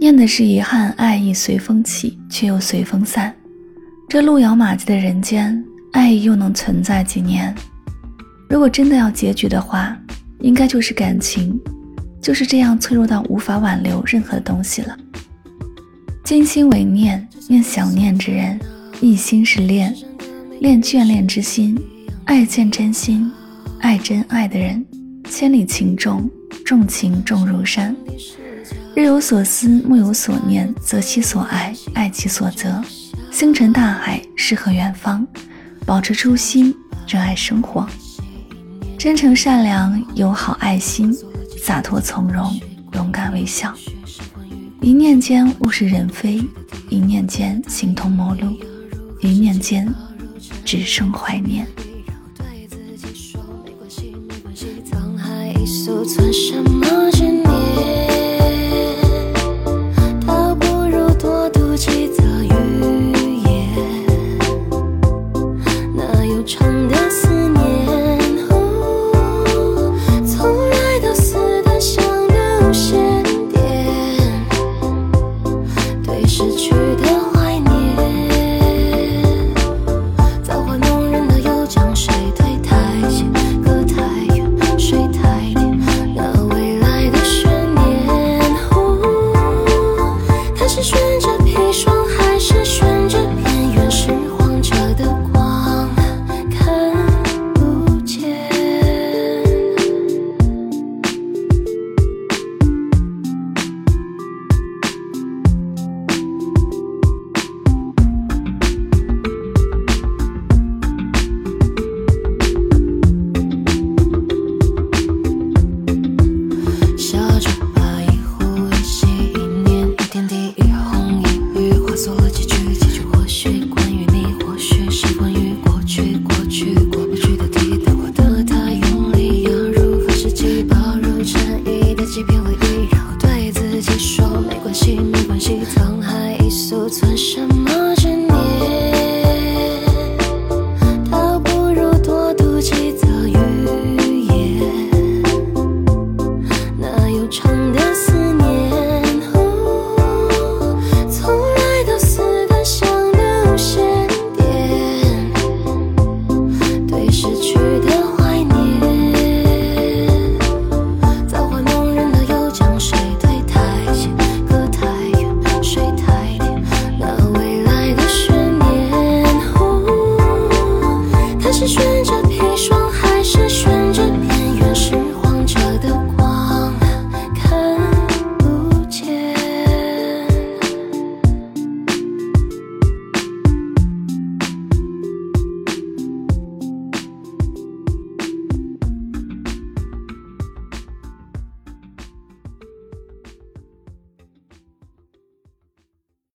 念的是遗憾，爱意随风起，却又随风散。这路遥马急的人间，爱意又能存在几年？如果真的要结局的话，应该就是感情，就是这样脆弱到无法挽留任何东西了。今心为念，念想念之人；一心是恋，恋眷恋之心；爱见真心，爱真爱的人。千里情重，重情重如山。日有所思，暮有所念，择其所爱，爱其所择。星辰大海，诗和远方。保持初心，热爱生活。真诚善良，友好爱心，洒脱从容，勇敢微笑。一念间物是人非，一念间形同陌路，一念间只剩怀念。算什悠长的思念，呜，从来都死的想的无限点，对逝去的怀念。造化弄人，他又将谁推太近，隔太远，水太甜。那未来的悬念，呜，他是选着。悠长的思念，呜，从来都似单向的无限点，对失去的怀念。早回梦人的又将谁推太浅，隔太远，水太甜。那未来的悬念，呜，它是悬着砒霜。